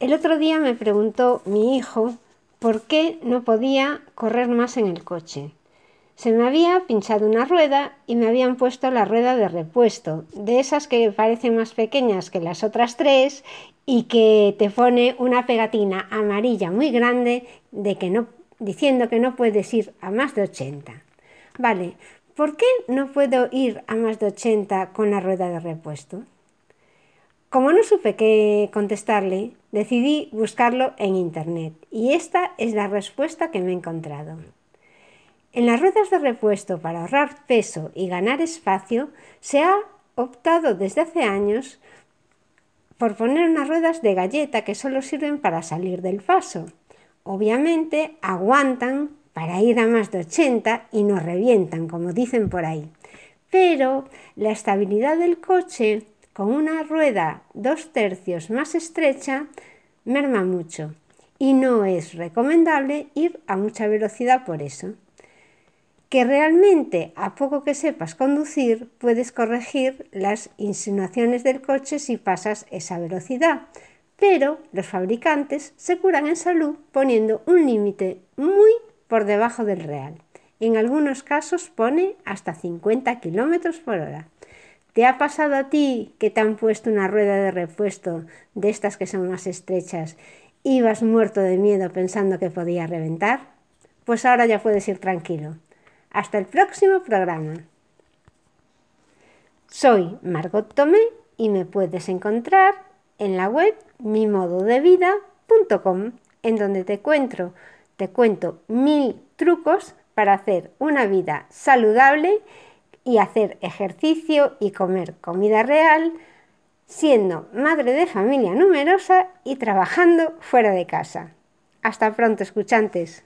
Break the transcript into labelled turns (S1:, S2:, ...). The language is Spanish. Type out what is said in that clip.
S1: El otro día me preguntó mi hijo por qué no podía correr más en el coche. Se me había pinchado una rueda y me habían puesto la rueda de repuesto, de esas que parecen más pequeñas que las otras tres y que te pone una pegatina amarilla muy grande de que no, diciendo que no puedes ir a más de 80. Vale, ¿por qué no puedo ir a más de 80 con la rueda de repuesto? Como no supe qué contestarle, decidí buscarlo en Internet y esta es la respuesta que me he encontrado. En las ruedas de repuesto para ahorrar peso y ganar espacio se ha optado desde hace años por poner unas ruedas de galleta que solo sirven para salir del paso. Obviamente aguantan para ir a más de 80 y no revientan, como dicen por ahí. Pero la estabilidad del coche con una rueda dos tercios más estrecha merma mucho y no es recomendable ir a mucha velocidad por eso. Que realmente a poco que sepas conducir puedes corregir las insinuaciones del coche si pasas esa velocidad, pero los fabricantes se curan en salud poniendo un límite muy por debajo del real. En algunos casos pone hasta 50 km por hora. ¿Te ha pasado a ti que te han puesto una rueda de repuesto de estas que son más estrechas? ¿Ibas muerto de miedo pensando que podía reventar? Pues ahora ya puedes ir tranquilo. Hasta el próximo programa. Soy Margot Tomé y me puedes encontrar en la web mimododevida.com en donde te cuento, te cuento mil trucos para hacer una vida saludable y hacer ejercicio y comer comida real, siendo madre de familia numerosa y trabajando fuera de casa. Hasta pronto, escuchantes.